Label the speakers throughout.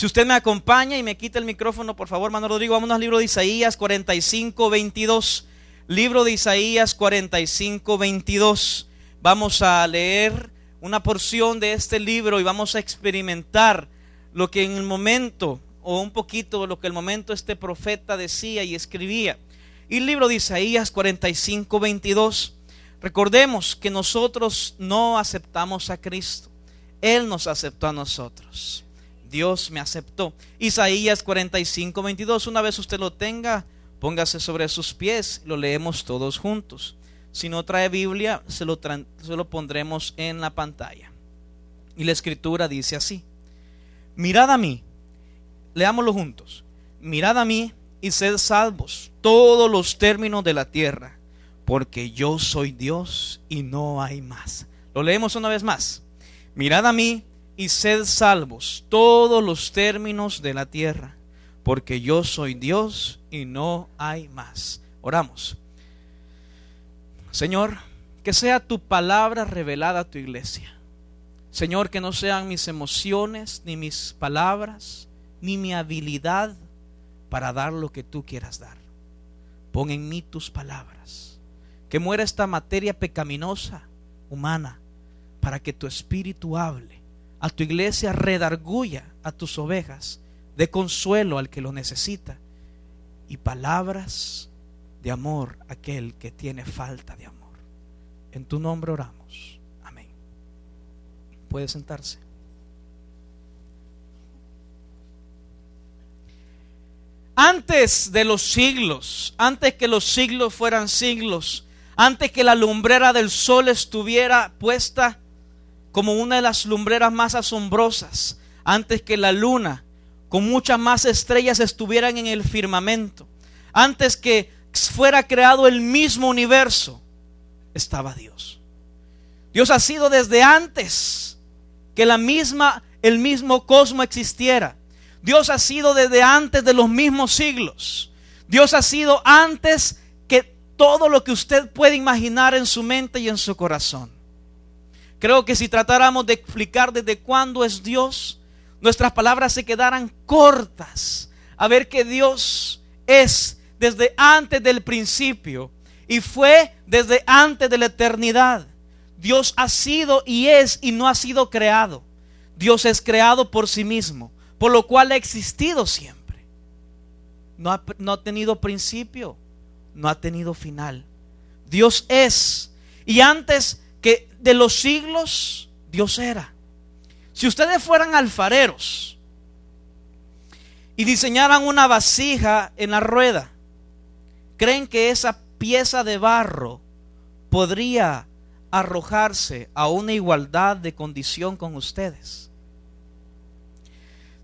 Speaker 1: Si usted me acompaña y me quita el micrófono, por favor, Manuel Rodrigo, vámonos al libro de Isaías 45, 22. Libro de Isaías 45, 22. Vamos a leer una porción de este libro y vamos a experimentar lo que en el momento, o un poquito lo que el momento este profeta decía y escribía. Y el libro de Isaías 45, 22. Recordemos que nosotros no aceptamos a Cristo. Él nos aceptó a nosotros. Dios me aceptó. Isaías 45, 22. Una vez usted lo tenga, póngase sobre sus pies. Lo leemos todos juntos. Si no trae Biblia, se lo, se lo pondremos en la pantalla. Y la escritura dice así. Mirad a mí. Leámoslo juntos. Mirad a mí y sed salvos todos los términos de la tierra, porque yo soy Dios y no hay más. Lo leemos una vez más. Mirad a mí y sed salvos todos los términos de la tierra, porque yo soy Dios y no hay más. Oramos. Señor, que sea tu palabra revelada a tu iglesia. Señor, que no sean mis emociones, ni mis palabras, ni mi habilidad para dar lo que tú quieras dar. Pon en mí tus palabras. Que muera esta materia pecaminosa, humana, para que tu espíritu hable a tu iglesia redarguya a tus ovejas, de consuelo al que lo necesita y palabras de amor a aquel que tiene falta de amor. En tu nombre oramos. Amén. Puede sentarse. Antes de los siglos, antes que los siglos fueran siglos, antes que la lumbrera del sol estuviera puesta como una de las lumbreras más asombrosas antes que la luna, con muchas más estrellas estuvieran en el firmamento. Antes que fuera creado el mismo universo, estaba Dios. Dios ha sido desde antes que la misma el mismo cosmos existiera. Dios ha sido desde antes de los mismos siglos. Dios ha sido antes que todo lo que usted puede imaginar en su mente y en su corazón. Creo que si tratáramos de explicar desde cuándo es Dios, nuestras palabras se quedaran cortas. A ver que Dios es desde antes del principio y fue desde antes de la eternidad. Dios ha sido y es y no ha sido creado. Dios es creado por sí mismo, por lo cual ha existido siempre. No ha, no ha tenido principio, no ha tenido final. Dios es. Y antes de los siglos Dios era. Si ustedes fueran alfareros y diseñaran una vasija en la rueda, ¿creen que esa pieza de barro podría arrojarse a una igualdad de condición con ustedes?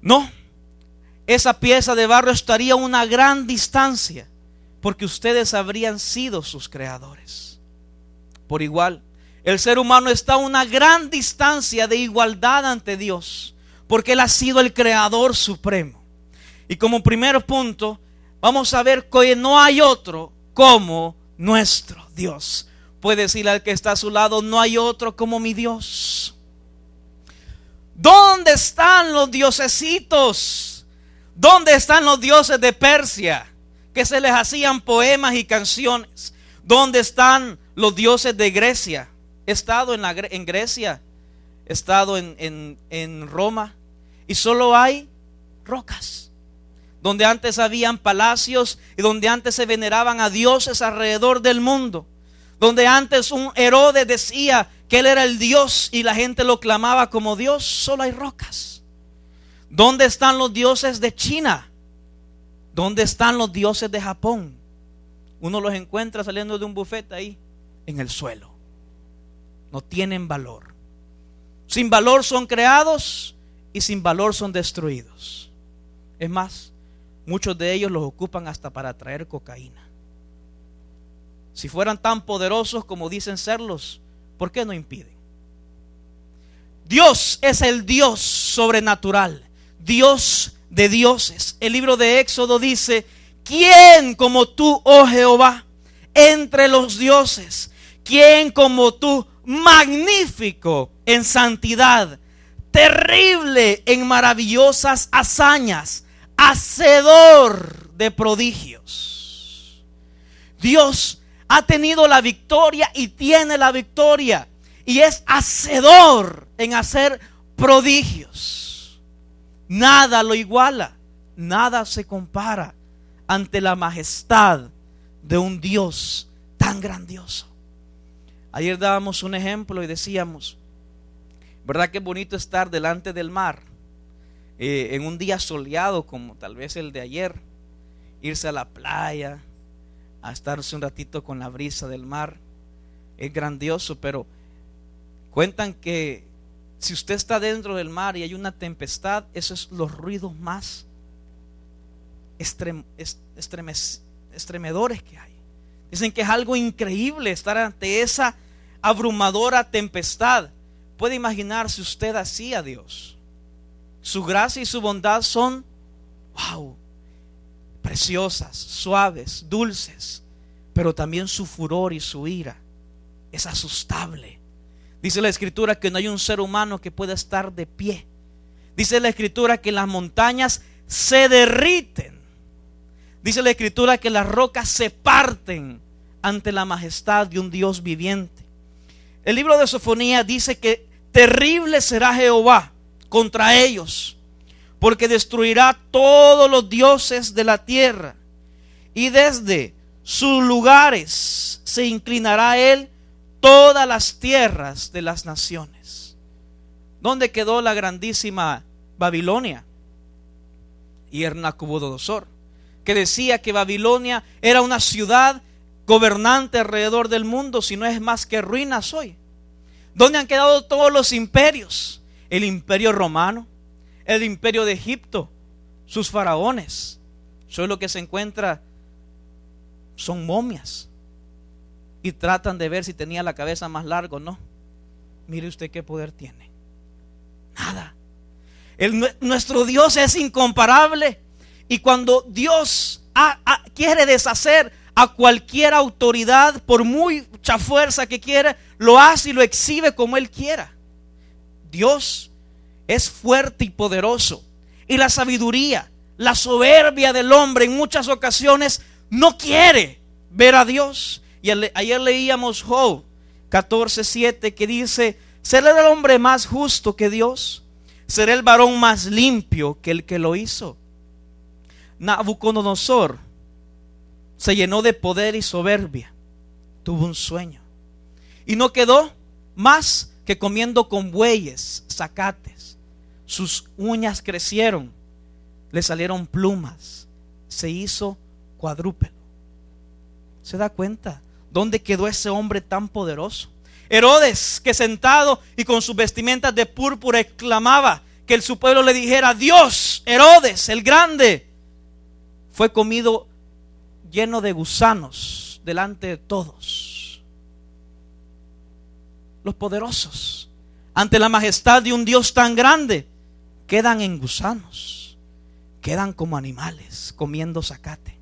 Speaker 1: No, esa pieza de barro estaría a una gran distancia porque ustedes habrían sido sus creadores. Por igual, el ser humano está a una gran distancia de igualdad ante Dios, porque Él ha sido el creador supremo. Y como primer punto, vamos a ver que no hay otro como nuestro Dios. Puede decirle al que está a su lado, no hay otro como mi Dios. ¿Dónde están los diosesitos? ¿Dónde están los dioses de Persia? Que se les hacían poemas y canciones. ¿Dónde están los dioses de Grecia? He estado en, Grecia, he estado en, en Roma y solo hay rocas. Donde antes habían palacios y donde antes se veneraban a dioses alrededor del mundo. Donde antes un Herodes decía que él era el Dios y la gente lo clamaba como Dios, solo hay rocas. ¿Dónde están los dioses de China? ¿Dónde están los dioses de Japón? Uno los encuentra saliendo de un bufete ahí, en el suelo no tienen valor. Sin valor son creados y sin valor son destruidos. Es más, muchos de ellos los ocupan hasta para traer cocaína. Si fueran tan poderosos como dicen serlos, ¿por qué no impiden? Dios es el Dios sobrenatural, Dios de dioses. El libro de Éxodo dice, ¿quién como tú, oh Jehová, entre los dioses? ¿Quién como tú, magnífico en santidad, terrible en maravillosas hazañas, hacedor de prodigios. Dios ha tenido la victoria y tiene la victoria y es hacedor en hacer prodigios. Nada lo iguala, nada se compara ante la majestad de un Dios tan grandioso. Ayer dábamos un ejemplo y decíamos, ¿verdad que bonito estar delante del mar? Eh, en un día soleado como tal vez el de ayer, irse a la playa, a estarse un ratito con la brisa del mar, es grandioso, pero cuentan que si usted está dentro del mar y hay una tempestad, esos son los ruidos más estremedores que hay. Dicen que es algo increíble estar ante esa abrumadora tempestad. Puede imaginarse usted así a Dios. Su gracia y su bondad son, wow, preciosas, suaves, dulces, pero también su furor y su ira es asustable. Dice la escritura que no hay un ser humano que pueda estar de pie. Dice la escritura que las montañas se derriten. Dice la escritura que las rocas se parten ante la majestad de un Dios viviente. El libro de Sofonía dice que terrible será Jehová contra ellos, porque destruirá todos los dioses de la tierra y desde sus lugares se inclinará él todas las tierras de las naciones. ¿Dónde quedó la grandísima Babilonia? Y que decía que Babilonia era una ciudad gobernante alrededor del mundo, si no es más que ruinas hoy. ¿Dónde han quedado todos los imperios? El imperio romano, el imperio de Egipto, sus faraones. Solo lo que se encuentra son momias y tratan de ver si tenía la cabeza más larga o no. Mire usted qué poder tiene. Nada. nuestro Dios es incomparable. Y cuando Dios quiere deshacer a cualquier autoridad, por mucha fuerza que quiera, lo hace y lo exhibe como Él quiera. Dios es fuerte y poderoso. Y la sabiduría, la soberbia del hombre en muchas ocasiones no quiere ver a Dios. Y ayer leíamos Job 14:7 que dice, ¿será el hombre más justo que Dios? ¿Será el varón más limpio que el que lo hizo? Nabucodonosor se llenó de poder y soberbia. Tuvo un sueño. Y no quedó más que comiendo con bueyes, zacates. Sus uñas crecieron, le salieron plumas, se hizo cuadrúpelo. ¿Se da cuenta? ¿Dónde quedó ese hombre tan poderoso? Herodes, que sentado y con sus vestimentas de púrpura exclamaba que el, su pueblo le dijera, Dios, Herodes, el grande, fue comido lleno de gusanos delante de todos. Los poderosos, ante la majestad de un Dios tan grande, quedan en gusanos, quedan como animales comiendo zacate.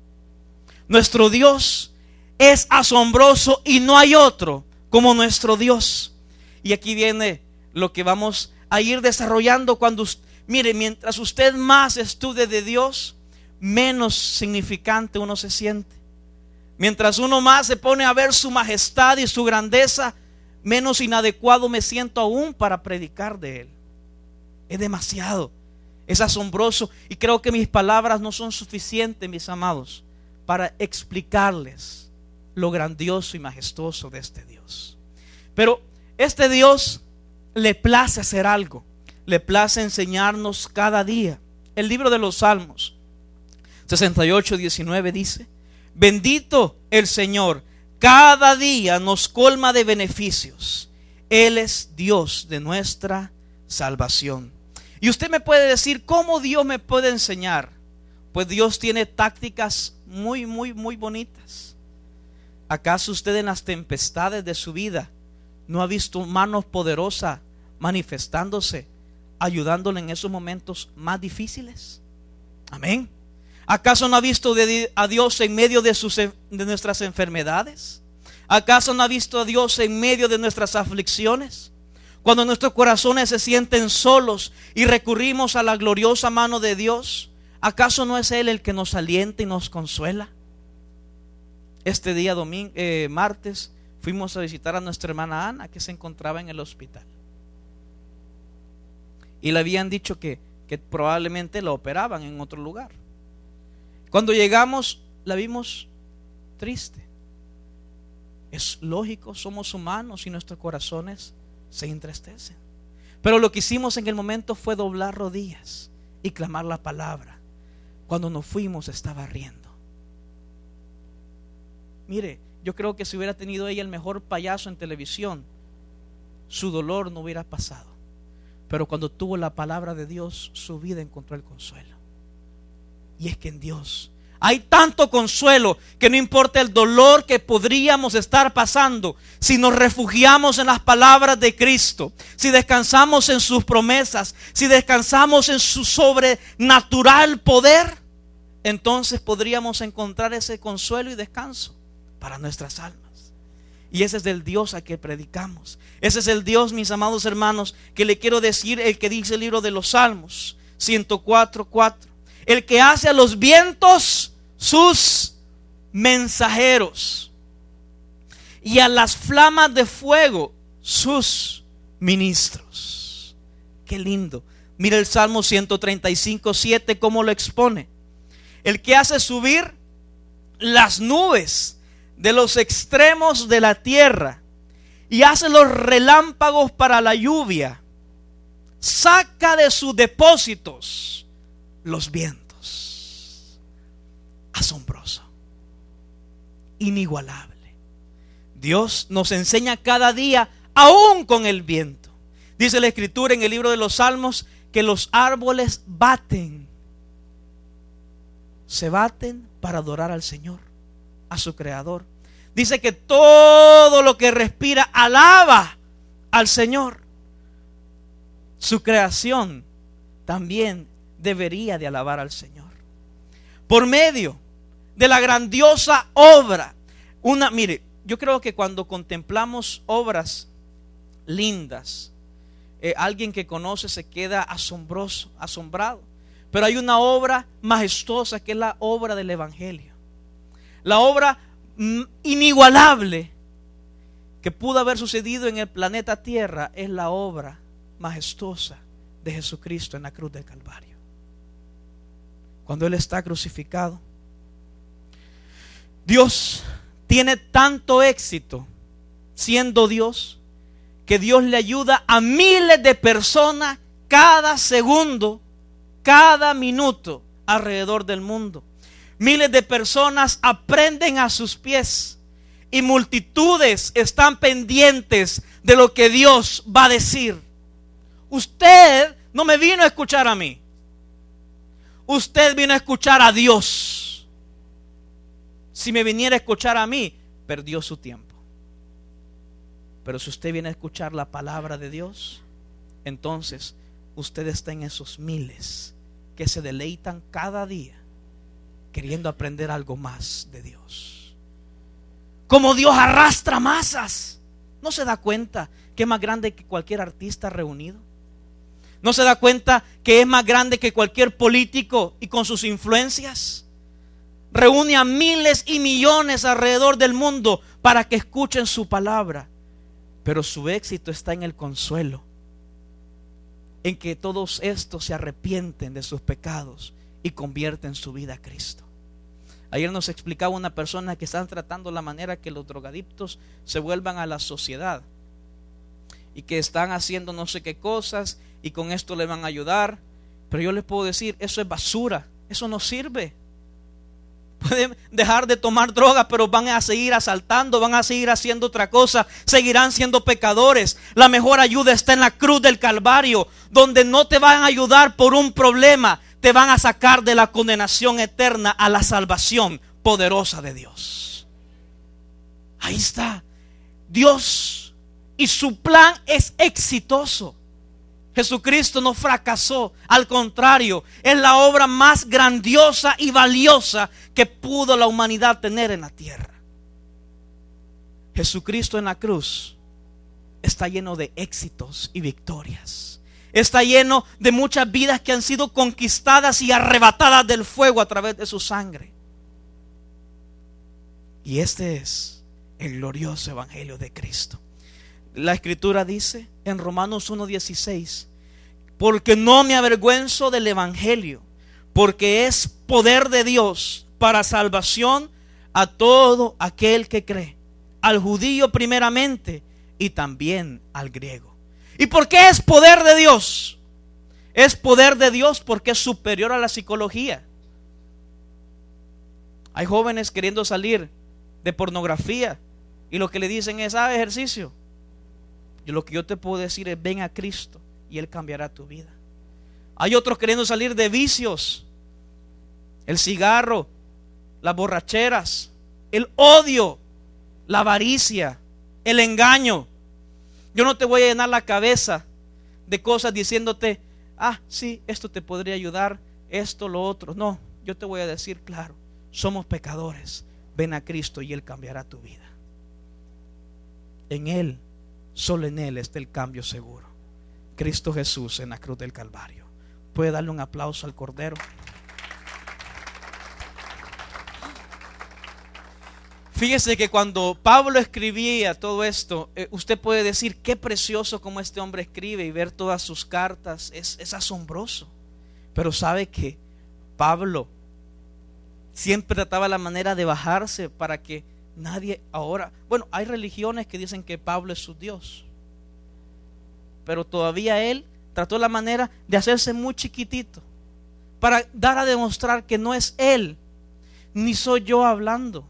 Speaker 1: Nuestro Dios es asombroso y no hay otro como nuestro Dios. Y aquí viene lo que vamos a ir desarrollando cuando, mire, mientras usted más estude de Dios, menos significante uno se siente. Mientras uno más se pone a ver su majestad y su grandeza, menos inadecuado me siento aún para predicar de Él. Es demasiado, es asombroso y creo que mis palabras no son suficientes, mis amados, para explicarles lo grandioso y majestuoso de este Dios. Pero este Dios le place hacer algo, le place enseñarnos cada día. El libro de los Salmos 68, 19 dice, bendito el Señor, cada día nos colma de beneficios. Él es Dios de nuestra salvación. Y usted me puede decir, ¿cómo Dios me puede enseñar? Pues Dios tiene tácticas muy, muy, muy bonitas. ¿Acaso usted en las tempestades de su vida no ha visto manos poderosas manifestándose, ayudándole en esos momentos más difíciles? Amén. ¿Acaso no ha visto a Dios en medio de, nuestras enfermedades? ¿Acaso no ha visto a Dios en medio de nuestras aflicciones? Cuando nuestros corazones se sienten solos y recurrimos a la gloriosa mano de Dios, ¿acaso no es Él el que nos alienta y nos consuela? Este día, domingo, eh, martes, fuimos a visitar a nuestra hermana Ana, que se encontraba en el hospital. Y le habían dicho que, que probablemente la operaban en otro lugar. Cuando llegamos, la vimos triste. Es lógico, somos humanos y nuestros corazones se entristecen. Pero lo que hicimos en el momento fue doblar rodillas y clamar la palabra. Cuando nos fuimos estaba riendo. Mire, yo creo que si hubiera tenido ella el mejor payaso en televisión, su dolor no hubiera pasado. Pero cuando tuvo la palabra de Dios, su vida encontró el consuelo. Y es que en Dios hay tanto consuelo que no importa el dolor que podríamos estar pasando, si nos refugiamos en las palabras de Cristo, si descansamos en sus promesas, si descansamos en su sobrenatural poder, entonces podríamos encontrar ese consuelo y descanso para nuestras almas. Y ese es el Dios a que predicamos. Ese es el Dios, mis amados hermanos, que le quiero decir el que dice el libro de los Salmos 104, 4. El que hace a los vientos sus mensajeros y a las flamas de fuego sus ministros. Qué lindo. Mira el Salmo 135, 7, cómo lo expone. El que hace subir las nubes de los extremos de la tierra y hace los relámpagos para la lluvia, saca de sus depósitos los vientos asombroso, inigualable. Dios nos enseña cada día, aún con el viento. Dice la escritura en el libro de los Salmos que los árboles baten, se baten para adorar al Señor, a su Creador. Dice que todo lo que respira alaba al Señor. Su creación también debería de alabar al Señor. Por medio de la grandiosa obra. Una, mire, yo creo que cuando contemplamos obras lindas, eh, alguien que conoce se queda asombroso, asombrado. Pero hay una obra majestuosa que es la obra del Evangelio. La obra mm, inigualable que pudo haber sucedido en el planeta Tierra es la obra majestuosa de Jesucristo en la cruz del Calvario. Cuando Él está crucificado, Dios tiene tanto éxito siendo Dios que Dios le ayuda a miles de personas cada segundo, cada minuto alrededor del mundo. Miles de personas aprenden a sus pies y multitudes están pendientes de lo que Dios va a decir. Usted no me vino a escuchar a mí. Usted vino a escuchar a Dios si me viniera a escuchar a mí, perdió su tiempo. Pero si usted viene a escuchar la palabra de Dios, entonces usted está en esos miles que se deleitan cada día queriendo aprender algo más de Dios. Como Dios arrastra masas. ¿No se da cuenta que es más grande que cualquier artista reunido? ¿No se da cuenta que es más grande que cualquier político y con sus influencias? reúne a miles y millones alrededor del mundo para que escuchen su palabra. Pero su éxito está en el consuelo, en que todos estos se arrepienten de sus pecados y convierten su vida a Cristo. Ayer nos explicaba una persona que están tratando la manera que los drogadictos se vuelvan a la sociedad y que están haciendo no sé qué cosas y con esto le van a ayudar. Pero yo les puedo decir, eso es basura, eso no sirve pueden dejar de tomar droga, pero van a seguir asaltando, van a seguir haciendo otra cosa, seguirán siendo pecadores. La mejor ayuda está en la cruz del Calvario, donde no te van a ayudar por un problema, te van a sacar de la condenación eterna a la salvación poderosa de Dios. Ahí está. Dios y su plan es exitoso. Jesucristo no fracasó, al contrario, es la obra más grandiosa y valiosa que pudo la humanidad tener en la tierra. Jesucristo en la cruz está lleno de éxitos y victorias. Está lleno de muchas vidas que han sido conquistadas y arrebatadas del fuego a través de su sangre. Y este es el glorioso Evangelio de Cristo. La escritura dice en Romanos 1.16, porque no me avergüenzo del Evangelio, porque es poder de Dios para salvación a todo aquel que cree, al judío primeramente y también al griego. ¿Y por qué es poder de Dios? Es poder de Dios porque es superior a la psicología. Hay jóvenes queriendo salir de pornografía y lo que le dicen es, ah, ejercicio. Y lo que yo te puedo decir es, ven a Cristo y Él cambiará tu vida. Hay otros queriendo salir de vicios, el cigarro, las borracheras, el odio, la avaricia, el engaño. Yo no te voy a llenar la cabeza de cosas diciéndote, ah, sí, esto te podría ayudar, esto, lo otro. No, yo te voy a decir claro, somos pecadores. Ven a Cristo y Él cambiará tu vida. En Él, solo en Él está el cambio seguro. Cristo Jesús en la cruz del Calvario. Puede darle un aplauso al Cordero. Fíjese que cuando Pablo escribía todo esto, eh, usted puede decir qué precioso como este hombre escribe y ver todas sus cartas, es, es asombroso. Pero sabe que Pablo siempre trataba la manera de bajarse para que nadie ahora, bueno, hay religiones que dicen que Pablo es su Dios, pero todavía él trató la manera de hacerse muy chiquitito para dar a demostrar que no es él, ni soy yo hablando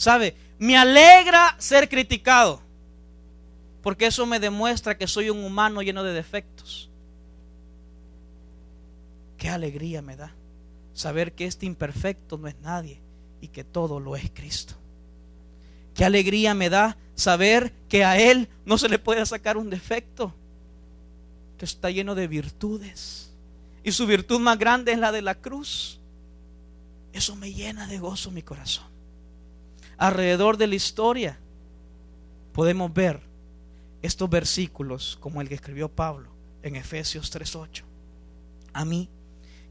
Speaker 1: ¿Sabe? Me alegra ser criticado. Porque eso me demuestra que soy un humano lleno de defectos. Qué alegría me da saber que este imperfecto no es nadie y que todo lo es Cristo. Qué alegría me da saber que a Él no se le puede sacar un defecto, que está lleno de virtudes. Y su virtud más grande es la de la cruz. Eso me llena de gozo mi corazón alrededor de la historia, podemos ver estos versículos como el que escribió Pablo en Efesios 3:8. A mí,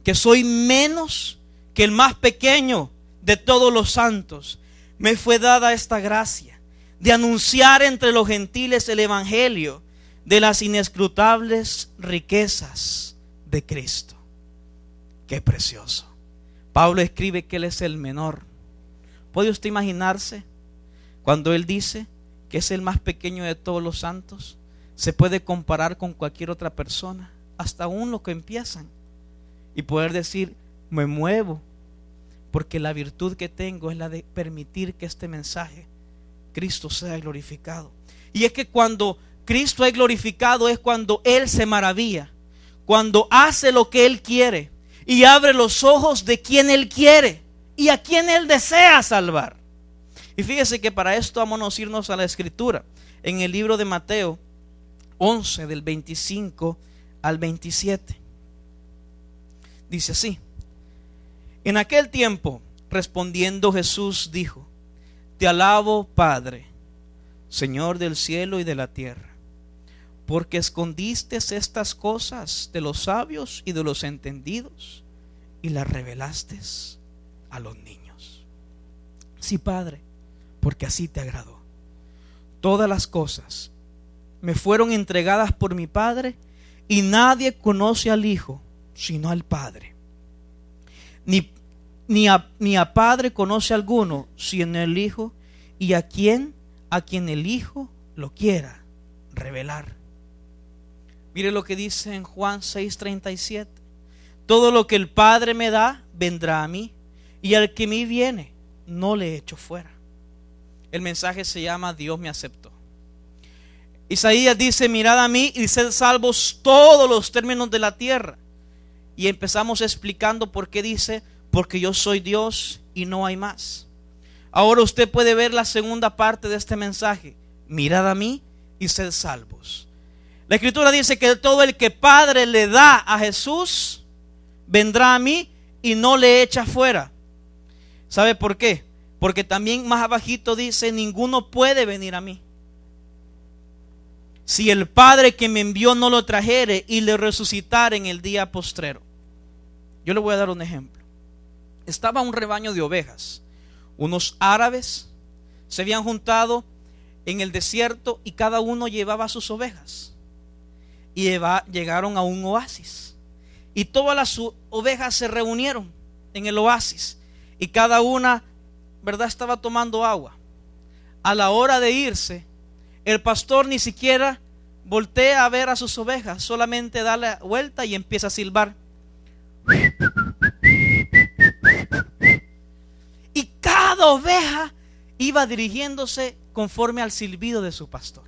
Speaker 1: que soy menos que el más pequeño de todos los santos, me fue dada esta gracia de anunciar entre los gentiles el evangelio de las inescrutables riquezas de Cristo. Qué precioso. Pablo escribe que él es el menor ¿Puede usted imaginarse cuando Él dice que es el más pequeño de todos los santos? Se puede comparar con cualquier otra persona, hasta aún los que empiezan, y poder decir, me muevo, porque la virtud que tengo es la de permitir que este mensaje, Cristo, sea glorificado. Y es que cuando Cristo es glorificado es cuando Él se maravilla, cuando hace lo que Él quiere y abre los ojos de quien Él quiere y a quien Él desea salvar. Y fíjese que para esto vamos a irnos a la escritura. En el libro de Mateo 11 del 25 al 27. Dice así. En aquel tiempo, respondiendo Jesús, dijo, Te alabo, Padre, Señor del cielo y de la tierra, porque escondiste estas cosas de los sabios y de los entendidos y las revelaste a los niños. Sí, Padre, porque así te agradó. Todas las cosas me fueron entregadas por mi Padre y nadie conoce al Hijo sino al Padre. Ni, ni, a, ni a Padre conoce alguno sino el Hijo y a quien, a quien el Hijo lo quiera revelar. Mire lo que dice en Juan 6:37. Todo lo que el Padre me da vendrá a mí y al que me viene, no le echo fuera. El mensaje se llama Dios me aceptó. Isaías dice, mirad a mí y sed salvos todos los términos de la tierra. Y empezamos explicando por qué dice, porque yo soy Dios y no hay más. Ahora usted puede ver la segunda parte de este mensaje. Mirad a mí y sed salvos. La escritura dice que todo el que Padre le da a Jesús, vendrá a mí y no le echa fuera. ¿Sabe por qué? Porque también más abajito dice, ninguno puede venir a mí. si el Padre que me envió no lo trajere y le resucitara en el día postrero. Yo le voy a dar un ejemplo. Estaba un rebaño de ovejas. Unos árabes se habían juntado en el desierto y cada uno llevaba sus ovejas. Y llegaron a un oasis. Y todas las ovejas se reunieron en el oasis. Y cada una, ¿verdad?, estaba tomando agua. A la hora de irse, el pastor ni siquiera voltea a ver a sus ovejas, solamente da la vuelta y empieza a silbar. Y cada oveja iba dirigiéndose conforme al silbido de su pastor.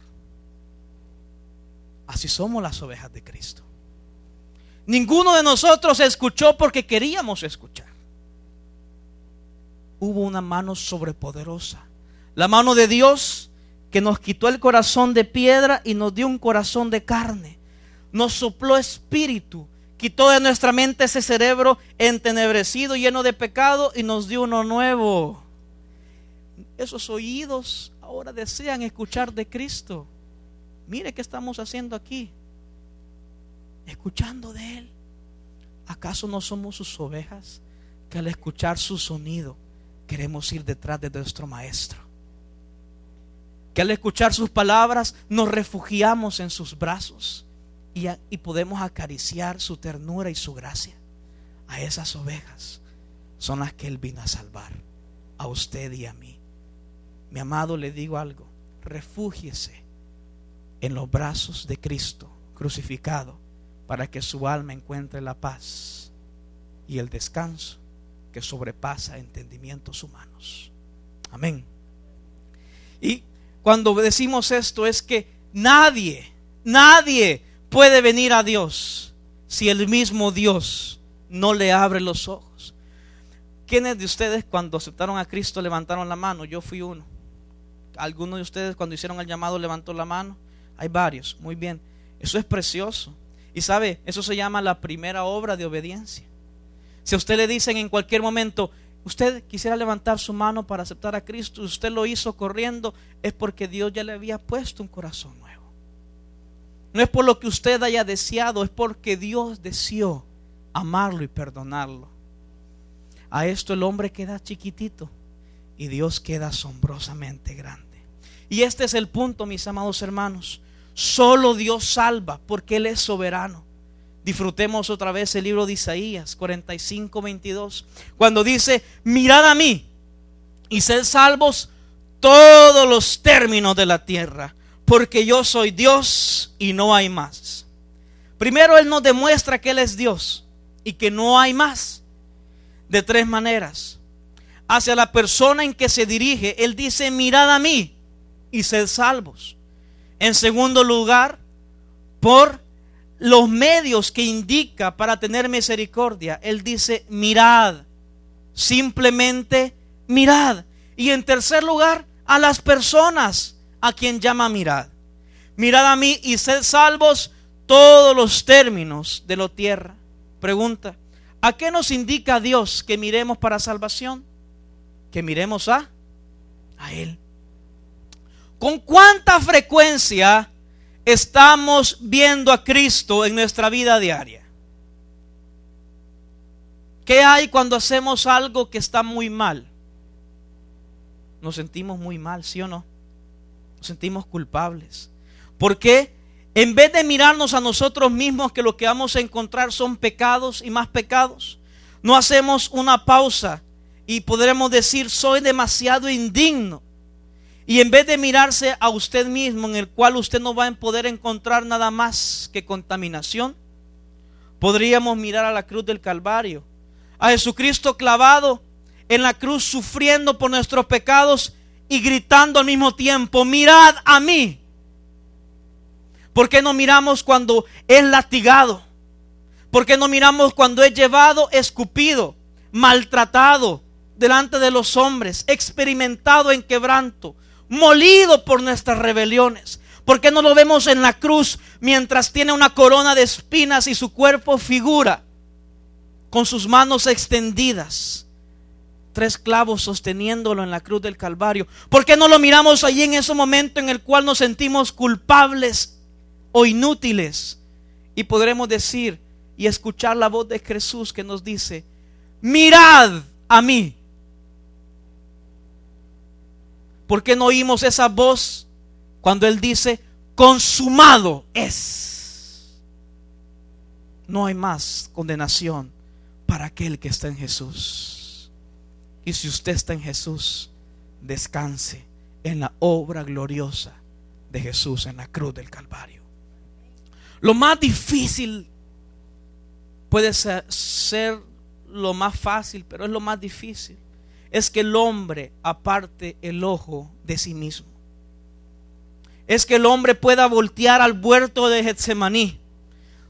Speaker 1: Así somos las ovejas de Cristo. Ninguno de nosotros escuchó porque queríamos escuchar. Hubo una mano sobrepoderosa. La mano de Dios que nos quitó el corazón de piedra y nos dio un corazón de carne. Nos sopló espíritu, quitó de nuestra mente ese cerebro entenebrecido, lleno de pecado y nos dio uno nuevo. Esos oídos ahora desean escuchar de Cristo. Mire qué estamos haciendo aquí. Escuchando de Él. ¿Acaso no somos sus ovejas que al escuchar su sonido queremos ir detrás de nuestro Maestro? que al escuchar sus palabras nos refugiamos en sus brazos y, podemos acariciar su ternura y su gracia. A esas ovejas son las que Él vino a salvar, a usted y a mí. Mi amado, le digo algo, refúgiese en los brazos de Cristo crucificado para que su alma encuentre la paz y el descanso que sobrepasa entendimientos humanos. Amén. Y cuando decimos esto es que nadie, nadie puede venir a Dios si el mismo Dios no le abre los ojos. ¿Quiénes de ustedes cuando aceptaron a Cristo levantaron la mano? Yo fui uno. ¿Algunos de ustedes cuando hicieron el llamado levantó la mano? Hay varios, muy bien. Eso es precioso. Y sabe, eso se llama la primera obra de obediencia. Si a usted le dicen en cualquier momento, usted quisiera levantar su mano para aceptar a Cristo, usted lo hizo corriendo, es porque Dios ya le había puesto un corazón nuevo. No es por lo que usted haya deseado, es porque Dios deseó amarlo y perdonarlo. A esto el hombre queda chiquitito y Dios queda asombrosamente grande. Y este es el punto, mis amados hermanos. Solo Dios salva porque Él es soberano. Disfrutemos otra vez el libro de Isaías 45, 22, cuando dice, mirad a mí y sed salvos todos los términos de la tierra, porque yo soy Dios y no hay más. Primero Él nos demuestra que Él es Dios y que no hay más. De tres maneras. Hacia la persona en que se dirige, Él dice, mirad a mí y sed salvos. En segundo lugar, por los medios que indica para tener misericordia. Él dice, mirad, simplemente mirad. Y en tercer lugar, a las personas a quien llama mirad. Mirad a mí y sed salvos todos los términos de la tierra. Pregunta, ¿a qué nos indica Dios que miremos para salvación? Que miremos a, a Él. ¿Con cuánta frecuencia estamos viendo a Cristo en nuestra vida diaria? ¿Qué hay cuando hacemos algo que está muy mal? Nos sentimos muy mal, ¿sí o no? Nos sentimos culpables. ¿Por qué? En vez de mirarnos a nosotros mismos que lo que vamos a encontrar son pecados y más pecados, no hacemos una pausa y podremos decir, soy demasiado indigno y en vez de mirarse a usted mismo, en el cual usted no va a poder encontrar nada más que contaminación, podríamos mirar a la cruz del Calvario, a Jesucristo clavado en la cruz, sufriendo por nuestros pecados y gritando al mismo tiempo, mirad a mí. ¿Por qué no miramos cuando es latigado? ¿Por qué no miramos cuando es llevado, escupido, maltratado delante de los hombres, experimentado en quebranto? molido por nuestras rebeliones. ¿Por qué no lo vemos en la cruz mientras tiene una corona de espinas y su cuerpo figura con sus manos extendidas? Tres clavos sosteniéndolo en la cruz del Calvario. ¿Por qué no lo miramos allí en ese momento en el cual nos sentimos culpables o inútiles. Y podremos decir y escuchar la voz de Jesús que nos dice, mirad a mí. ¿Por qué no oímos esa voz cuando Él dice, consumado es? No hay más condenación para aquel que está en Jesús. Y si usted está en Jesús, descanse en la obra gloriosa de Jesús en la cruz del Calvario. Lo más difícil puede ser, lo más fácil, pero es lo más difícil. Es que el hombre aparte el ojo de sí mismo. Es que el hombre pueda voltear al huerto de Getsemaní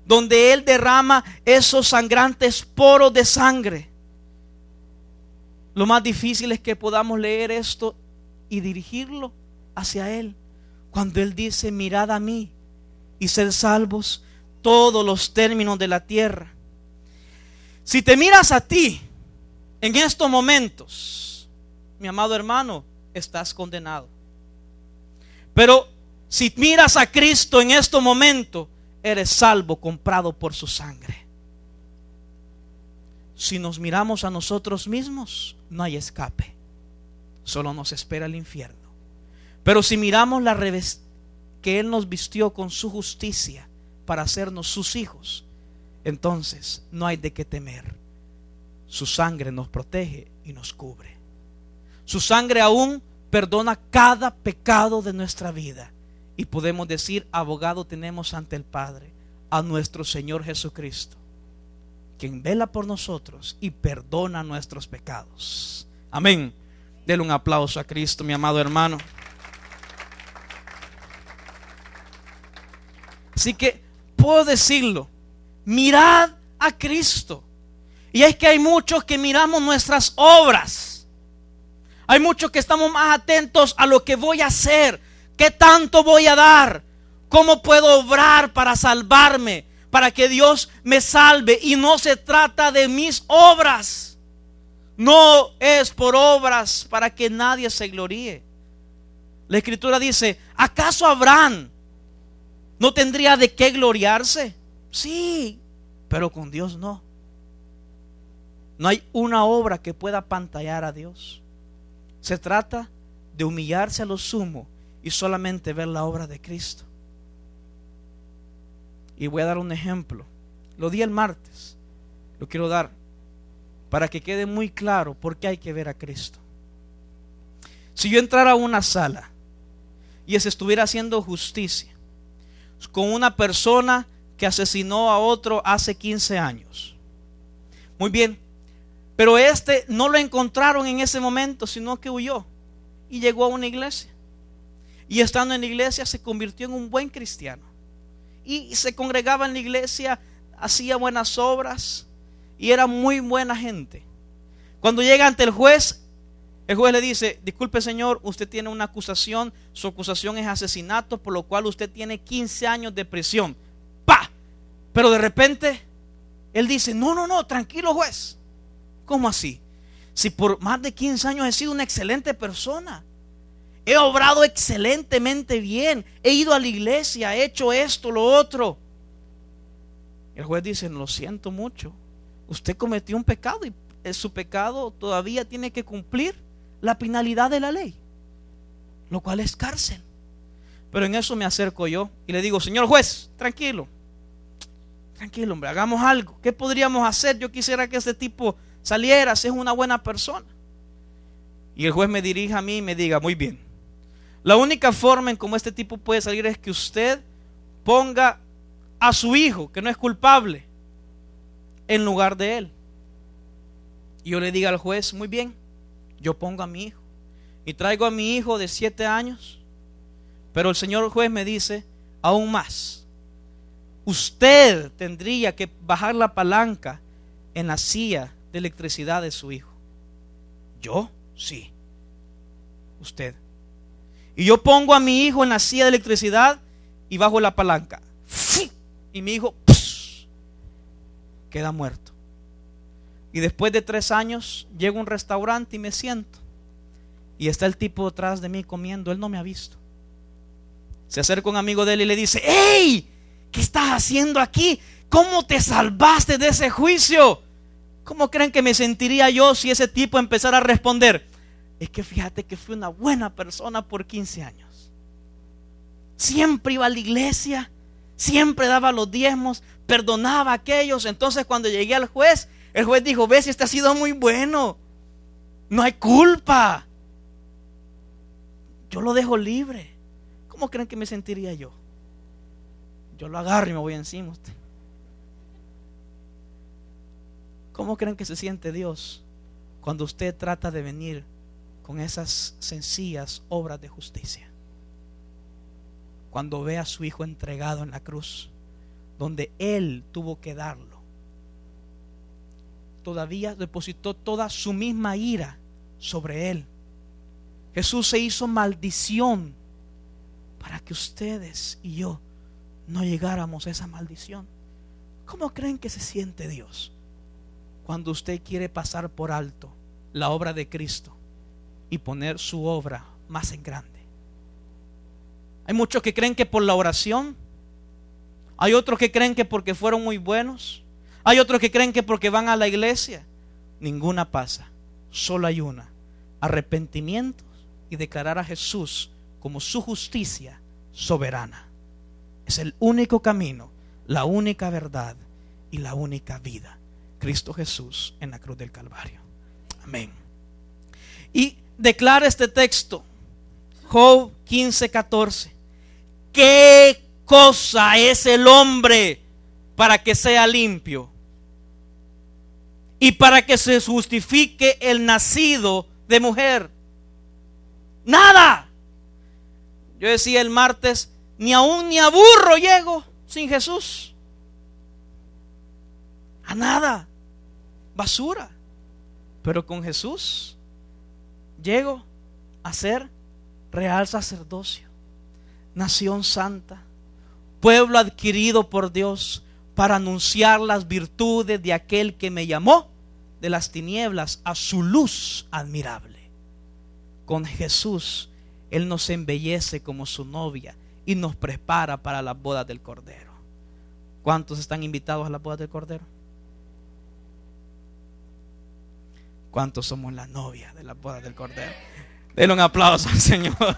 Speaker 1: donde Él derrama esos sangrantes poros de sangre. Lo más difícil es que podamos leer esto y dirigirlo hacia Él. Cuando Él dice, mirad a mí y ser salvos todos los términos de la tierra. Si te miras a ti en estos momentos, mi amado hermano, estás condenado. Pero si miras a Cristo en estos momentos, eres salvo, comprado por su sangre. Si nos miramos a nosotros mismos, no hay escape. Solo nos espera el infierno. Pero si miramos la revés que Él nos vistió con su justicia para hacernos sus hijos, entonces no hay de qué temer. Su sangre nos protege y nos cubre. Su sangre aún perdona cada pecado de nuestra vida y podemos decir, abogado tenemos ante el Padre, a nuestro Señor Jesucristo, quien vela por nosotros y perdona nuestros pecados. Amén. Denle un aplauso a Cristo, mi amado hermano. Así que puedo decirlo, mirad a Cristo. Y es que hay muchos que miramos nuestras obras. Hay muchos que estamos más atentos a lo que voy a hacer, ¿Qué tanto voy a dar? ¿Cómo puedo obrar para salvarme? Para que Dios me salve. Y no se trata de mis obras. No es por obras para que nadie se gloríe. La escritura dice, ¿acaso Abraham no tendría de qué gloriarse? Sí, pero con Dios no. No hay una obra que pueda pantallar a Dios. Se trata de humillarse a lo sumo y solamente ver la obra de Cristo. Y voy a dar un ejemplo. Lo di el martes. Lo quiero dar para que quede muy claro por qué hay que ver a Cristo. Si yo entrara a una sala y se estuviera haciendo justicia con una persona que asesinó a otro hace 15 años. Muy bien, pero este no lo encontraron en ese momento, sino que huyó y llegó a una iglesia. Y estando en la iglesia se convirtió en un buen cristiano. Y se congregaba en la iglesia, hacía buenas obras y era muy buena gente. Cuando llega ante el juez, el juez le dice, disculpe señor, usted tiene una acusación, su acusación es asesinato, por lo cual usted tiene 15 años de prisión. ¡Pa! Pero de repente, él dice, no, no, no, tranquilo juez. ¿Cómo así? Si por más de 15 años he sido una excelente persona. He obrado excelentemente bien. He ido a la iglesia, he hecho esto, lo otro. El juez dice, lo siento mucho. Usted cometió un pecado y su pecado todavía tiene que cumplir la penalidad de la ley, lo cual es cárcel. Pero en eso me acerco yo y le digo, señor juez, tranquilo, tranquilo, hombre, hagamos algo. ¿Qué podríamos hacer? Yo quisiera que este tipo saliera, si es una buena persona. Y el juez me dirija a mí y me diga, muy bien, la única forma en cómo este tipo puede salir es que usted ponga a su hijo, que no es culpable, en lugar de él. Y yo le diga al juez, muy bien, yo pongo a mi hijo. Y traigo a mi hijo de siete años. Pero el señor juez me dice, aún más, usted tendría que bajar la palanca en la silla de electricidad de su hijo. ¿Yo? Sí. Usted. Y yo pongo a mi hijo en la silla de electricidad y bajo la palanca. Y mi hijo queda muerto. Y después de tres años llego a un restaurante y me siento. Y está el tipo detrás de mí comiendo. Él no me ha visto. Se acerca un amigo de él y le dice, ¡Ey! ¿Qué estás haciendo aquí? ¿Cómo te salvaste de ese juicio? ¿Cómo creen que me sentiría yo si ese tipo empezara a responder? Es que fíjate que fui una buena persona por 15 años. Siempre iba a la iglesia, siempre daba los diezmos, perdonaba a aquellos. Entonces cuando llegué al juez, el juez dijo, ves, este ha sido muy bueno. No hay culpa. Yo lo dejo libre. ¿Cómo creen que me sentiría yo? Yo lo agarro y me voy encima usted. ¿Cómo creen que se siente Dios cuando usted trata de venir con esas sencillas obras de justicia? Cuando ve a su hijo entregado en la cruz, donde él tuvo que darlo. Todavía depositó toda su misma ira sobre él. Jesús se hizo maldición para que ustedes y yo no llegáramos a esa maldición. ¿Cómo creen que se siente Dios cuando usted quiere pasar por alto la obra de Cristo y poner su obra más en grande? Hay muchos que creen que por la oración, hay otros que creen que porque fueron muy buenos, hay otros que creen que porque van a la iglesia. Ninguna pasa, solo hay una, arrepentimiento y declarar a Jesús como su justicia soberana. Es el único camino, la única verdad y la única vida. Cristo Jesús en la cruz del Calvario. Amén. Y declara este texto, Job 15, 14. ¿Qué cosa es el hombre para que sea limpio? Y para que se justifique el nacido de mujer. Nada. Yo decía el martes, ni aún ni a burro llego sin Jesús. A nada. Basura. Pero con Jesús llego a ser real sacerdocio, nación santa, pueblo adquirido por Dios para anunciar las virtudes de aquel que me llamó de las tinieblas a su luz admirable. Con Jesús, Él nos embellece como su novia y nos prepara para las bodas del Cordero. ¿Cuántos están invitados a las bodas del Cordero? ¿Cuántos somos la novia de las bodas del Cordero? Denle un aplauso al Señor.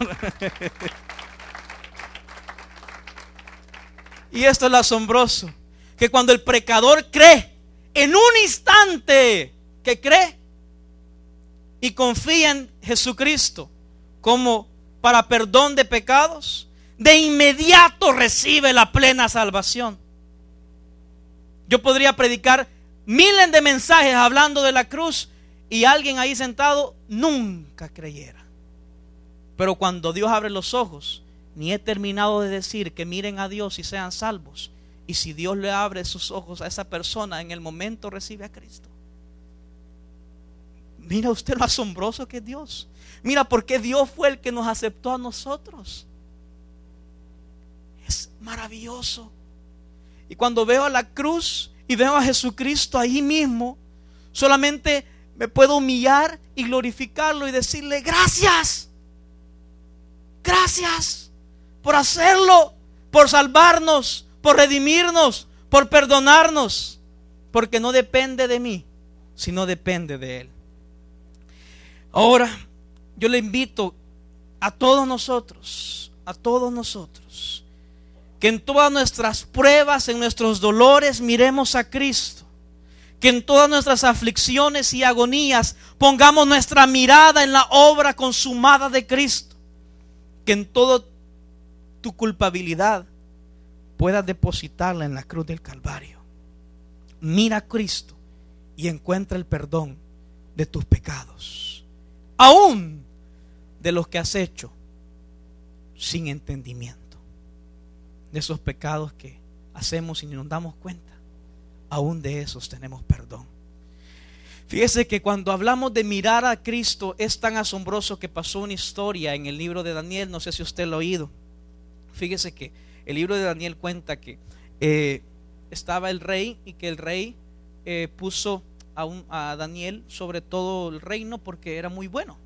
Speaker 1: y esto es lo asombroso, que cuando el pecador cree en un instante que cree y confía en Jesucristo como para perdón de pecados, de inmediato recibe la plena salvación. Yo podría predicar miles de mensajes hablando de la cruz y alguien ahí sentado nunca creyera. Pero cuando Dios abre los ojos, ni he terminado de decir que miren a Dios y sean salvos. Y si Dios le abre sus ojos a esa persona, en el momento recibe a Cristo. Mira usted lo asombroso que es Dios. Mira por qué Dios fue el que nos aceptó a nosotros. Es maravilloso. Y cuando veo a la cruz y veo a Jesucristo ahí mismo, solamente me puedo humillar y glorificarlo y decirle gracias. Gracias por hacerlo, por salvarnos, por redimirnos, por perdonarnos. Porque no depende de mí, sino depende de Él. Ahora, yo le invito a todos nosotros, a todos nosotros, que en todas nuestras pruebas, en nuestros dolores, miremos a Cristo. Que en todas nuestras aflicciones y agonías pongamos nuestra mirada en la obra consumada de Cristo. Que en toda tu culpabilidad puedas depositarla en la cruz del Calvario. Mira a Cristo y encuentra el perdón de tus pecados aún de los que has hecho sin entendimiento, de esos pecados que hacemos y ni nos damos cuenta, aún de esos tenemos perdón. Fíjese que cuando hablamos de mirar a Cristo es tan asombroso que pasó una historia en el libro de Daniel, no sé si usted lo ha oído. Fíjese que el libro de Daniel cuenta que eh, estaba el rey y que el rey eh, puso a, Daniel sobre todo el reino porque era muy bueno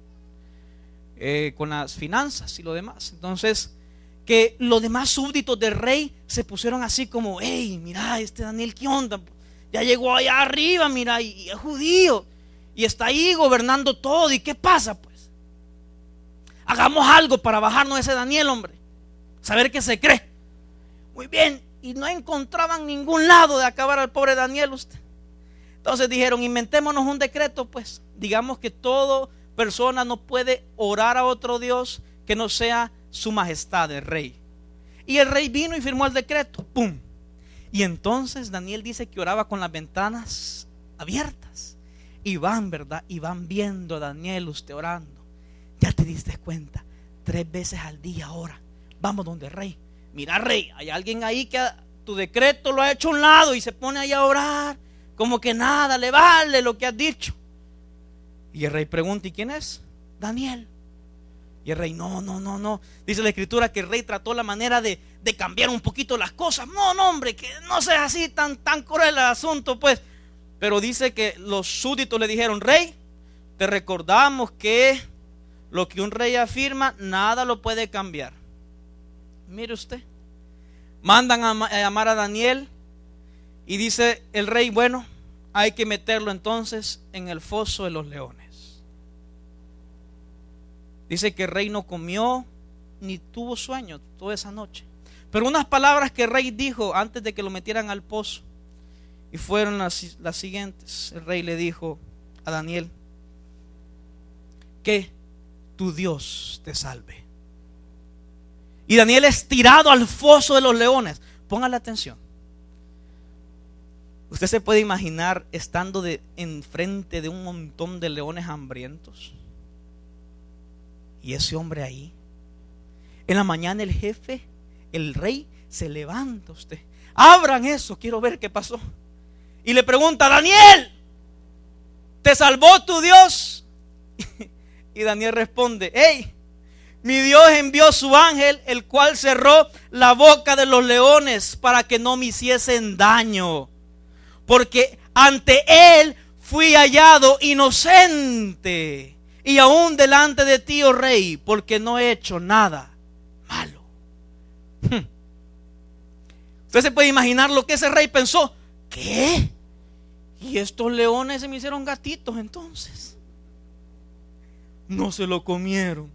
Speaker 1: eh, con las finanzas y lo demás. Entonces, que los demás súbditos del rey se pusieron así como, hey, mira, este Daniel, ¿qué onda? Ya llegó allá arriba, mira, y es judío. Y está ahí gobernando todo. ¿Y qué pasa, pues? Hagamos algo para bajarnos ese Daniel, hombre. Saber qué se cree. Muy bien. Y no encontraban ningún lado de acabar al pobre Daniel usted. Entonces dijeron, inventémonos un decreto, pues. Digamos que toda persona no puede orar a otro Dios que no sea su majestad, el rey. Y el rey vino y firmó el decreto. ¡Pum! Y entonces Daniel dice que oraba con las ventanas abiertas. Y van, ¿verdad? Y van viendo a Daniel usted orando. Ya te diste cuenta. Tres veces al día ahora. Vamos donde rey. Mira, rey, hay alguien ahí que tu decreto lo ha hecho a un lado y se pone ahí a orar. Como que nada le vale lo que has dicho. Y el rey pregunta, ¿y quién es? Daniel. Y el rey, no, no, no, no. Dice la escritura que el rey trató la manera de, cambiar un poquito las cosas. No, no, hombre, que no sea así tan, tan cruel el asunto, pues. Pero dice que los súbditos le dijeron, rey, te recordamos que lo que un rey afirma, nada lo puede cambiar. Mire usted. Mandan a llamar a Daniel y dice el rey, bueno, hay que meterlo entonces en el foso de los leones. Dice que el rey no comió ni tuvo sueño toda esa noche. Pero unas palabras que el rey dijo antes de que lo metieran al pozo. Y fueron las, siguientes. El rey le dijo a Daniel, que tu Dios te salve. Y Daniel es tirado al foso de los leones. Póngale atención. Usted se puede imaginar estando de, enfrente de un montón de leones hambrientos. Y ese hombre ahí, en la mañana el jefe, el rey, se levanta usted. Abran eso, quiero ver qué pasó. Y le pregunta, Daniel, ¿te salvó tu Dios? Y Daniel responde, hey, mi Dios envió su ángel, el cual cerró la boca de los leones para que no me hiciesen daño. Porque ante él fui hallado inocente y aún delante de ti, oh rey, porque no he hecho nada malo. Hmm. Usted se puede imaginar lo que ese rey pensó. ¿Qué? Y estos leones se me hicieron gatitos entonces. No se lo comieron.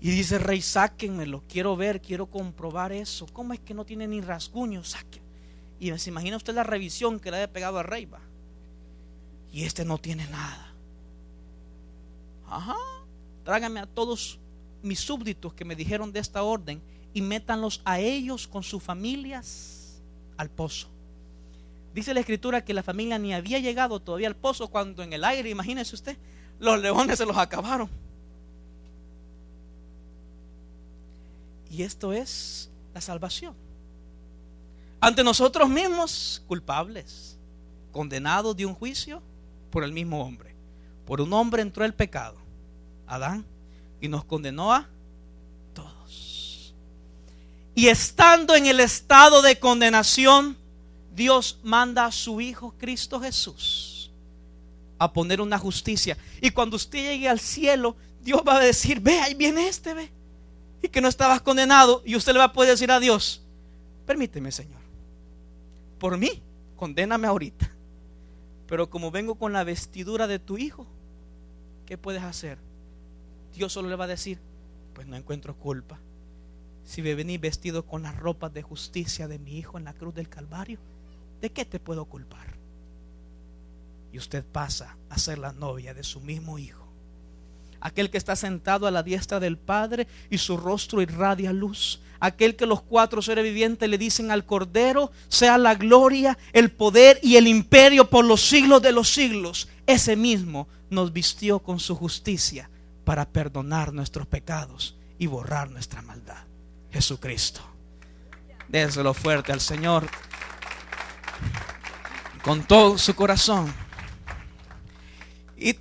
Speaker 1: Y dice rey, sáquenmelo, quiero ver, quiero comprobar eso. ¿Cómo es que no tiene ni rasguño? Saquen. Y se imagina usted la revisión que le haya pegado al rey, va. Y este no tiene nada. Ajá. Trágame a todos mis súbditos que me dijeron de esta orden y métanlos a ellos con sus familias al pozo. Dice la escritura que la familia ni había llegado todavía al pozo cuando en el aire, imagínese usted, los leones se los acabaron. Y esto es la salvación. Ante nosotros mismos, culpables, condenados de un juicio por el mismo hombre. Por un hombre entró el pecado, Adán, y nos condenó a todos. Y estando en el estado de condenación, Dios manda a su Hijo Cristo Jesús a poner una justicia. Y cuando usted llegue al cielo, Dios va a decir, ve, ahí viene este, ve. Y que no estabas condenado. Y usted le va a poder decir a Dios, permíteme, Señor. Por mí, condéname ahorita. Pero como vengo con la vestidura de tu Hijo, ¿qué puedes hacer? Dios solo le va a decir, pues no encuentro culpa. Si me venís vestido con las ropas de justicia de mi hijo en la cruz del Calvario, ¿de qué te puedo culpar? Y usted pasa a ser la novia de su mismo hijo. Aquel que está sentado a la diestra del Padre y su rostro irradia luz. Aquel que los cuatro seres vivientes le dicen al Cordero, sea la gloria, el poder y el imperio por los siglos de los siglos. Ese mismo nos vistió con su justicia para perdonar nuestros pecados y borrar nuestra maldad. Jesucristo. Déselo fuerte al Señor con todo su corazón. Y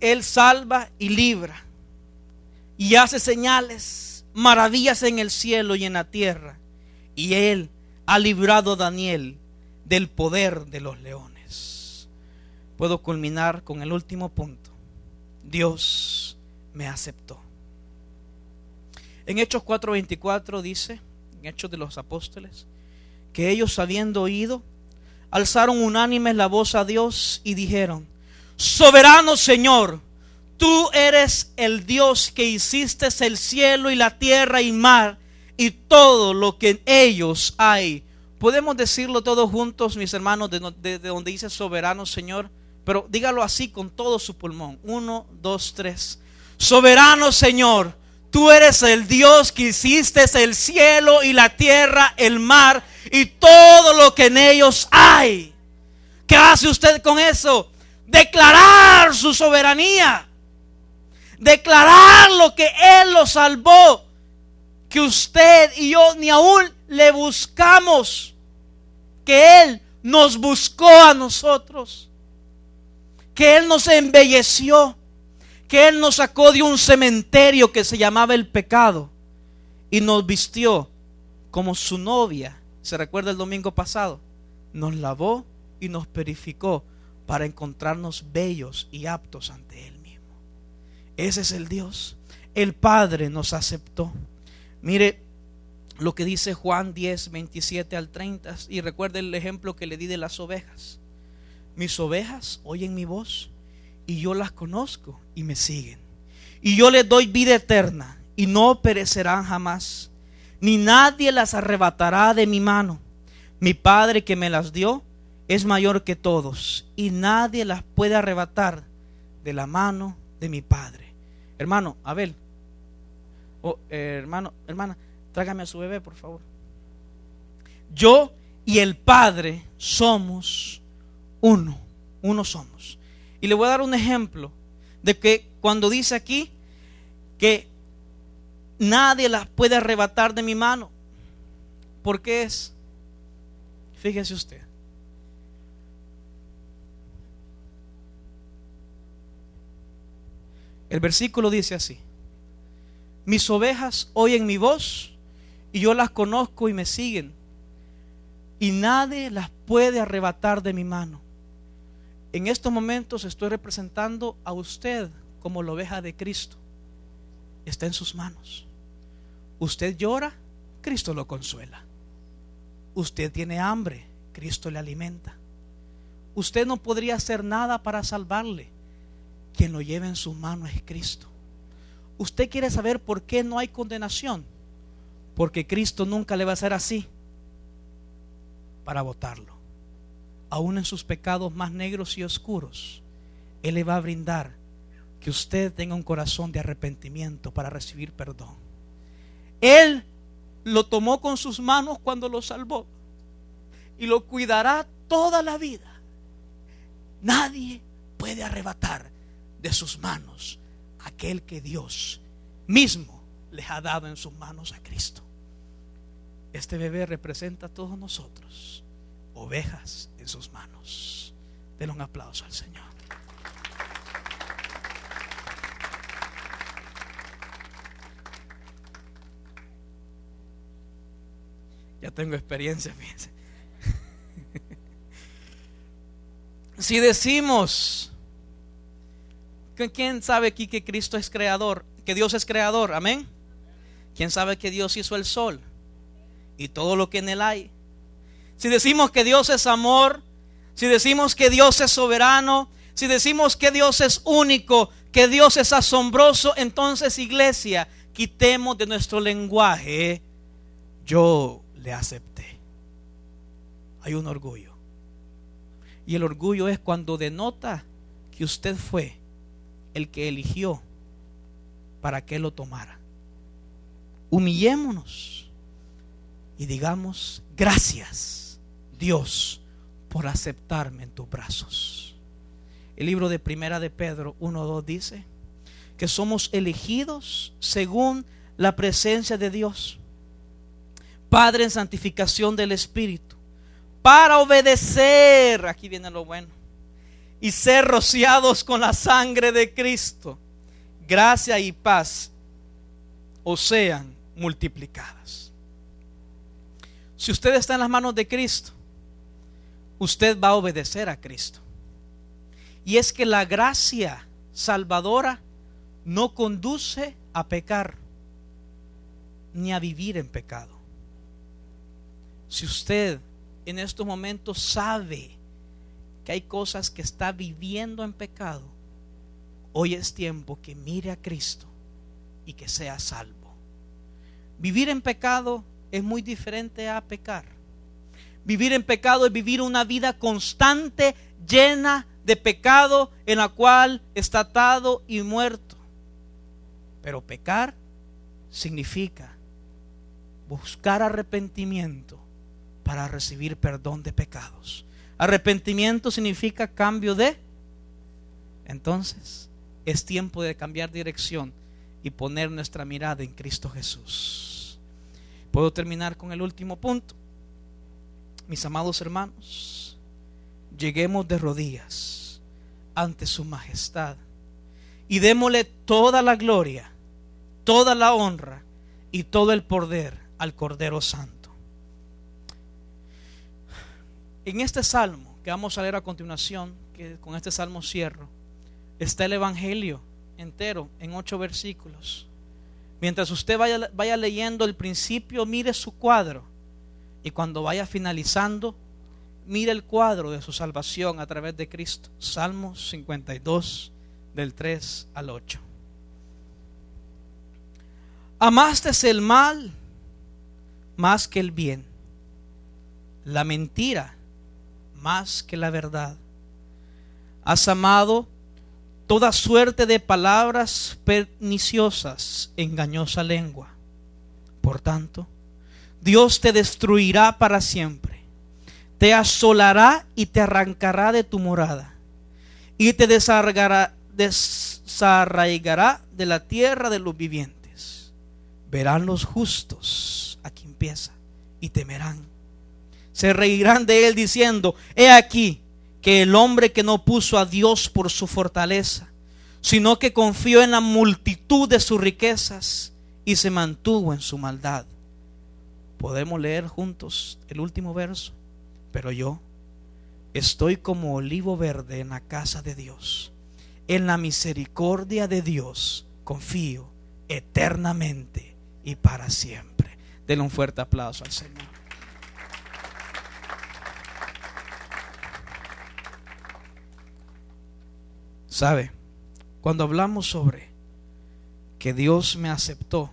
Speaker 1: Él salva y libra y hace señales, maravillas en el cielo y en la tierra. Y Él ha librado a Daniel del poder de los leones puedo culminar con el último punto. Dios me aceptó. En Hechos 4:24 dice, en Hechos de los Apóstoles, que ellos habiendo oído, alzaron unánimes la voz a Dios y dijeron, soberano Señor, tú eres el Dios que hiciste el cielo y la tierra y mar y todo lo que en ellos hay. Podemos decirlo todos juntos, mis hermanos, de, donde dice soberano Señor, pero dígalo así con todo su pulmón. Uno, dos, tres. Soberano Señor, tú eres el Dios que hiciste el cielo y la tierra, el mar y todo lo que en ellos hay. ¿Qué hace usted con eso? Declarar su soberanía. Declarar lo que Él lo salvó. Que usted y yo ni aún le buscamos. Que Él nos buscó a nosotros. Que Él nos embelleció. Que Él nos sacó de un cementerio que se llamaba el pecado. Y nos vistió como su novia se recuerda el domingo pasado, nos lavó y nos purificó para encontrarnos bellos y aptos ante Él mismo. Ese es el Dios. El Padre nos aceptó. Mire lo que dice Juan 10, 27 al 30. Y recuerde el ejemplo que le di de las ovejas. Mis ovejas oyen mi voz y yo las conozco y me siguen. Y yo les doy vida eterna y no perecerán jamás ni nadie las arrebatará de mi mano. Mi Padre que me las dio es mayor que todos y nadie las puede arrebatar de la mano de mi Padre. Hermano, Abel, oh, hermano, hermana, trágame a su bebé, por favor. Yo y el Padre somos uno, uno somos. Y le voy a dar un ejemplo de que cuando dice aquí que Nadie las puede arrebatar de mi mano. ¿Por qué es? Fíjese usted. El versículo dice así. Mis ovejas oyen mi voz y yo las conozco y me siguen. Y nadie las puede arrebatar de mi mano. En estos momentos estoy representando a usted como la oveja de Cristo. Está en sus manos. Usted llora, Cristo lo consuela. Usted tiene hambre, Cristo le alimenta. Usted no podría hacer nada para salvarle. Quien lo lleva en su mano es Cristo. Usted quiere saber por qué no hay condenación. Porque Cristo nunca le va a hacer así para votarlo. Aún en sus pecados más negros y oscuros, Él le va a brindar que usted tenga un corazón de arrepentimiento para recibir perdón. Él lo tomó con sus manos cuando lo salvó y lo cuidará toda la vida. Nadie puede arrebatar de sus manos aquel que Dios mismo les ha dado en sus manos a Cristo. Este bebé representa a todos nosotros, ovejas sus manos. Denle un aplauso al Señor. Ya tengo experiencia, fíjense. si decimos, ¿quién sabe aquí que Cristo es creador? Que Dios es creador, amén. ¿Quién sabe que Dios hizo el sol y todo lo que en él hay? Si decimos que Dios es amor, si decimos que Dios es soberano, si decimos que Dios es único, que Dios es asombroso, entonces iglesia, quitemos de nuestro lenguaje yo le acepté. Hay un orgullo. Y el orgullo es cuando denota que usted fue el que eligió para que lo tomara. Humillémonos y digamos, gracias Dios por aceptarme en tus brazos. El libro de Primera de Pedro 1.2 dice que somos elegidos según la presencia de Dios Padre en santificación del Espíritu, para obedecer, aquí viene lo bueno, y ser rociados con la sangre de Cristo, gracia y paz o sean multiplicadas. Si usted está en las manos de Cristo, usted va a obedecer a Cristo. Y es que la gracia salvadora no conduce a pecar ni a vivir en pecado. Si usted en estos momentos sabe que hay cosas que está viviendo en pecado, hoy es tiempo que mire a Cristo y que sea salvo. Vivir en pecado es muy diferente a pecar. Vivir en pecado es vivir una vida constante, llena de pecado, en la cual está atado y muerto. Pero pecar significa buscar arrepentimiento para recibir perdón de pecados. Arrepentimiento significa cambio de... Entonces, es tiempo de cambiar dirección y poner nuestra mirada en Cristo Jesús. Puedo terminar con el último punto. Mis amados hermanos, lleguemos de rodillas ante su majestad y démosle toda la gloria, toda la honra y todo el poder al Cordero Santo. En este salmo que vamos a leer a continuación, que con este salmo cierro, está el Evangelio entero en ocho versículos. Mientras usted vaya, vaya leyendo el principio, mire su cuadro. Y cuando vaya finalizando, mire el cuadro de su salvación a través de Cristo. Salmos 52, del 3 al 8. Amaste el mal más que el bien, la mentira más que la verdad. Has amado toda suerte de palabras perniciosas, engañosa lengua. Por tanto, Dios te destruirá para siempre, te asolará y te arrancará de tu morada, y te desarraigará, de la tierra de los vivientes. Verán los justos, aquí empieza, y temerán se reirán de él diciendo, he aquí que el hombre que no puso a Dios por su fortaleza, sino que confió en la multitud de sus riquezas y se mantuvo en su maldad. Podemos leer juntos el último verso, pero yo estoy como olivo verde en la casa de Dios. En la misericordia de Dios confío eternamente y para siempre. Denle un fuerte aplauso al Señor. ¿Sabe? Cuando hablamos sobre que Dios me aceptó,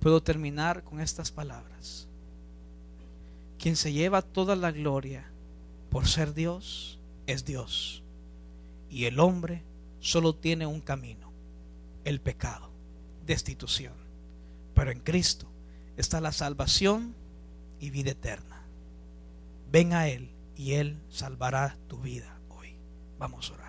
Speaker 1: puedo terminar con estas palabras. Quien se lleva toda la gloria por ser Dios es Dios. Y el hombre solo tiene un camino, el pecado, destitución. Pero en Cristo está la salvación y vida eterna. Ven a Él y Él salvará tu vida hoy. Vamos a orar.